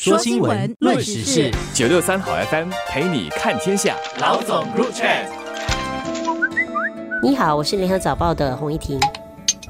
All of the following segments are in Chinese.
说新闻，论时事，九六三好 FM 陪你看天下。老总入场。你好，我是联合早报的洪一婷。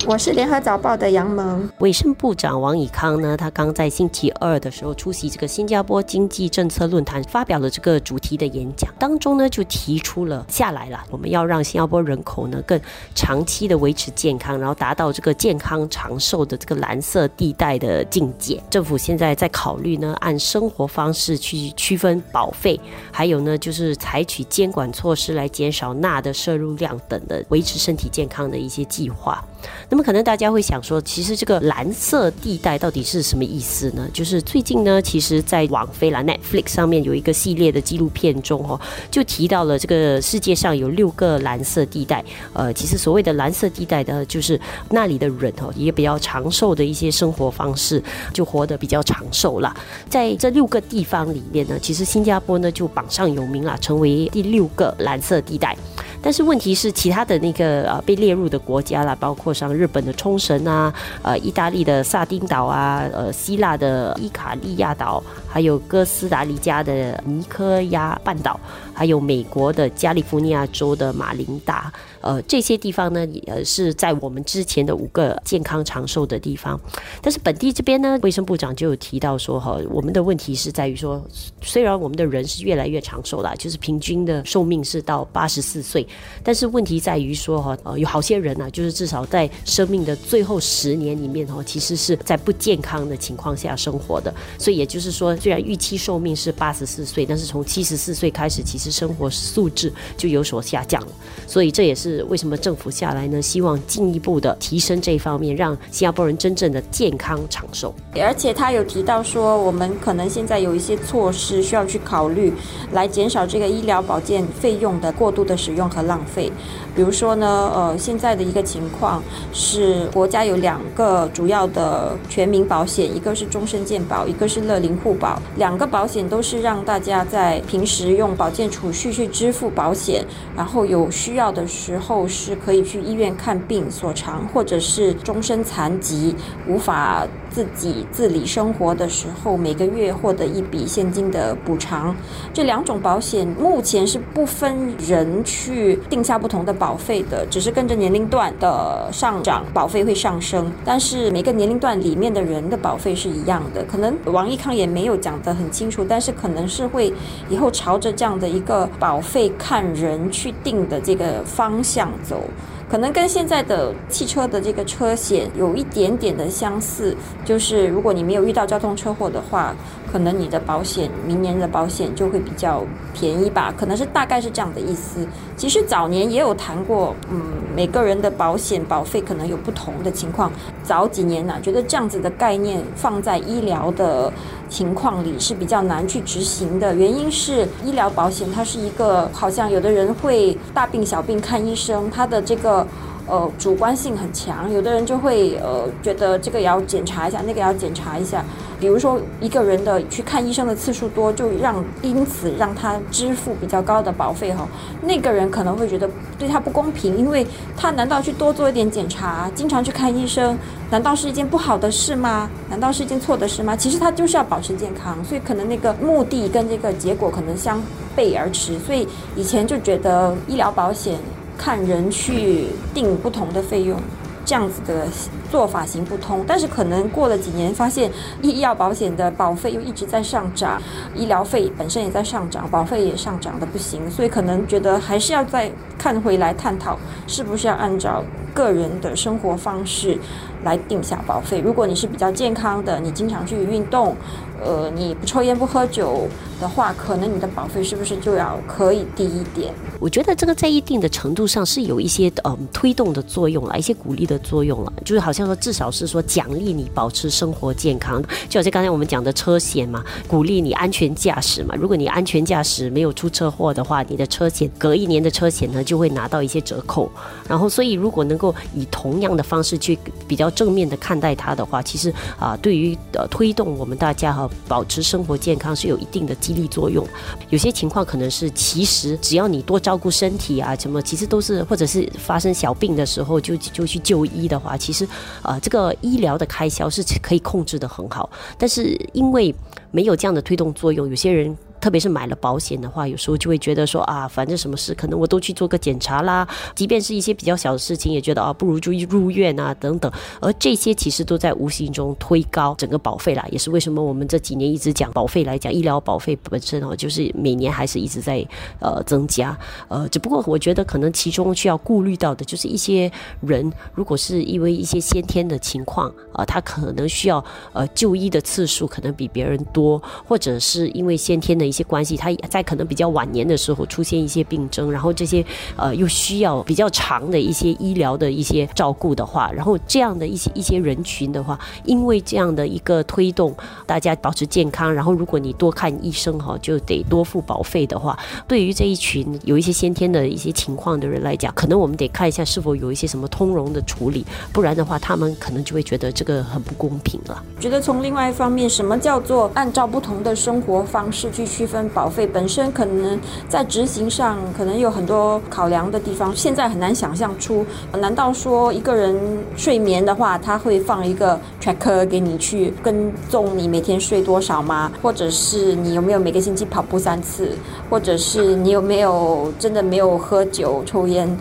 我是联合早报的杨萌。卫生部长王以康呢，他刚在星期二的时候出席这个新加坡经济政策论坛，发表了这个主题的演讲，当中呢就提出了下来了，我们要让新加坡人口呢更长期的维持健康，然后达到这个健康长寿的这个蓝色地带的境界。政府现在在考虑呢，按生活方式去区分保费，还有呢就是采取监管措施来减少钠的摄入量等的，维持身体健康的一些计划。那么可能大家会想说，其实这个蓝色地带到底是什么意思呢？就是最近呢，其实，在网飞啦 Netflix 上面有一个系列的纪录片中哦，就提到了这个世界上有六个蓝色地带。呃，其实所谓的蓝色地带的，就是那里的人哦，也比较长寿的一些生活方式，就活得比较长寿啦。在这六个地方里面呢，其实新加坡呢就榜上有名啦，成为第六个蓝色地带。但是问题是，其他的那个呃被列入的国家啦，包括像日本的冲绳啊，呃，意大利的萨丁岛啊，呃，希腊的伊卡利亚岛，还有哥斯达黎加的尼科亚半岛，还有美国的加利福尼亚州的马林达。呃，这些地方呢，呃，是在我们之前的五个健康长寿的地方。但是本地这边呢，卫生部长就有提到说，哈，我们的问题是在于说，虽然我们的人是越来越长寿了，就是平均的寿命是到八十四岁，但是问题在于说，哈，呃，有好些人呢，就是至少在生命的最后十年里面，哈，其实是在不健康的情况下生活的。所以也就是说，虽然预期寿命是八十四岁，但是从七十四岁开始，其实生活素质就有所下降了。所以这也是。为什么政府下来呢？希望进一步的提升这一方面，让新加坡人真正的健康长寿。而且他有提到说，我们可能现在有一些措施需要去考虑，来减少这个医疗保健费用的过度的使用和浪费。比如说呢，呃，现在的一个情况是，国家有两个主要的全民保险，一个是终身健保，一个是乐龄护保。两个保险都是让大家在平时用保健储蓄去支付保险，然后有需要的时候后是可以去医院看病所偿，或者是终身残疾无法自己自理生活的时候，每个月获得一笔现金的补偿。这两种保险目前是不分人去定下不同的保费的，只是跟着年龄段的上涨，保费会上升。但是每个年龄段里面的人的保费是一样的。可能王益康也没有讲得很清楚，但是可能是会以后朝着这样的一个保费看人去定的这个方。向走，可能跟现在的汽车的这个车险有一点点的相似，就是如果你没有遇到交通车祸的话，可能你的保险明年的保险就会比较便宜吧，可能是大概是这样的意思。其实早年也有谈过，嗯，每个人的保险保费可能有不同的情况。早几年呢，觉得这样子的概念放在医疗的。情况里是比较难去执行的，原因是医疗保险它是一个，好像有的人会大病小病看医生，他的这个。呃，主观性很强，有的人就会呃觉得这个也要检查一下，那个也要检查一下。比如说一个人的去看医生的次数多，就让因此让他支付比较高的保费哈。那个人可能会觉得对他不公平，因为他难道去多做一点检查，经常去看医生，难道是一件不好的事吗？难道是一件错的事吗？其实他就是要保持健康，所以可能那个目的跟这个结果可能相背而驰。所以以前就觉得医疗保险。看人去定不同的费用，这样子的做法行不通。但是可能过了几年，发现医医药保险的保费又一直在上涨，医疗费本身也在上涨，保费也上涨的不行，所以可能觉得还是要再看回来探讨，是不是要按照个人的生活方式来定下保费。如果你是比较健康的，你经常去运动。呃，你不抽烟不喝酒的话，可能你的保费是不是就要可以低一点？我觉得这个在一定的程度上是有一些嗯推动的作用了，一些鼓励的作用了，就是好像说至少是说奖励你保持生活健康，就好像刚才我们讲的车险嘛，鼓励你安全驾驶嘛。如果你安全驾驶没有出车祸的话，你的车险隔一年的车险呢就会拿到一些折扣。然后，所以如果能够以同样的方式去比较正面的看待它的话，其实啊，对于呃推动我们大家哈。保持生活健康是有一定的激励作用。有些情况可能是，其实只要你多照顾身体啊，什么其实都是，或者是发生小病的时候就就去就医的话，其实啊，这个医疗的开销是可以控制的很好。但是因为没有这样的推动作用，有些人。特别是买了保险的话，有时候就会觉得说啊，反正什么事可能我都去做个检查啦，即便是一些比较小的事情，也觉得啊，不如就入院啊等等。而这些其实都在无形中推高整个保费啦，也是为什么我们这几年一直讲保费来讲，医疗保费本身哦，就是每年还是一直在呃增加。呃，只不过我觉得可能其中需要顾虑到的就是一些人，如果是因为一些先天的情况啊，他可能需要呃就医的次数可能比别人多，或者是因为先天的。一些关系，他在可能比较晚年的时候出现一些病症，然后这些呃又需要比较长的一些医疗的一些照顾的话，然后这样的一些一些人群的话，因为这样的一个推动，大家保持健康，然后如果你多看医生哈，就得多付保费的话，对于这一群有一些先天的一些情况的人来讲，可能我们得看一下是否有一些什么通融的处理，不然的话，他们可能就会觉得这个很不公平了。觉得从另外一方面，什么叫做按照不同的生活方式去？区分保费本身可能在执行上可能有很多考量的地方，现在很难想象出。难道说一个人睡眠的话，他会放一个 tracker 给你去跟踪你每天睡多少吗？或者是你有没有每个星期跑步三次？或者是你有没有真的没有喝酒抽烟？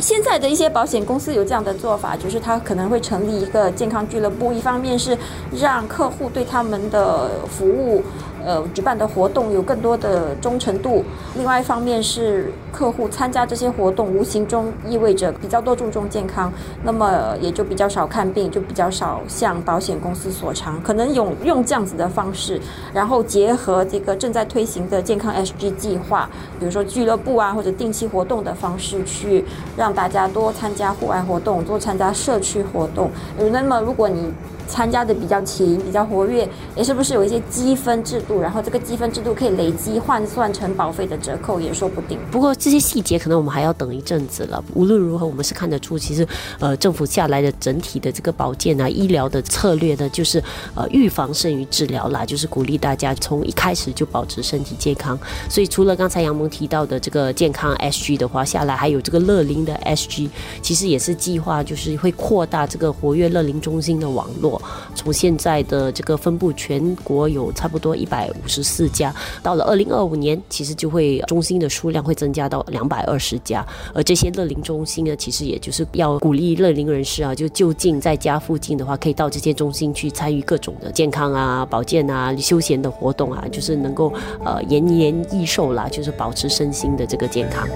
现在的一些保险公司有这样的做法，就是他可能会成立一个健康俱乐部，一方面是让客户对他们的服务。呃，举办的活动有更多的忠诚度。另外一方面是客户参加这些活动，无形中意味着比较多注重健康，那么也就比较少看病，就比较少向保险公司索偿。可能用用这样子的方式，然后结合这个正在推行的健康 SG 计划，比如说俱乐部啊或者定期活动的方式，去让大家多参加户外活动，多参加社区活动。那么如果你参加的比较勤、比较活跃，也是不是有一些积分制度？然后这个积分制度可以累积换算成保费的折扣，也说不定。不过这些细节可能我们还要等一阵子了。无论如何，我们是看得出，其实呃，政府下来的整体的这个保健啊、医疗的策略呢，就是呃预防胜于治疗啦，就是鼓励大家从一开始就保持身体健康。所以除了刚才杨萌提到的这个健康 SG 的话，下来还有这个乐龄的 SG，其实也是计划就是会扩大这个活跃乐龄中心的网络。从现在的这个分布，全国有差不多一百五十四家，到了二零二五年，其实就会中心的数量会增加到两百二十家。而这些乐龄中心呢，其实也就是要鼓励乐龄人士啊，就就近在家附近的话，可以到这些中心去参与各种的健康啊、保健啊、休闲的活动啊，就是能够呃延年益寿啦，就是保持身心的这个健康。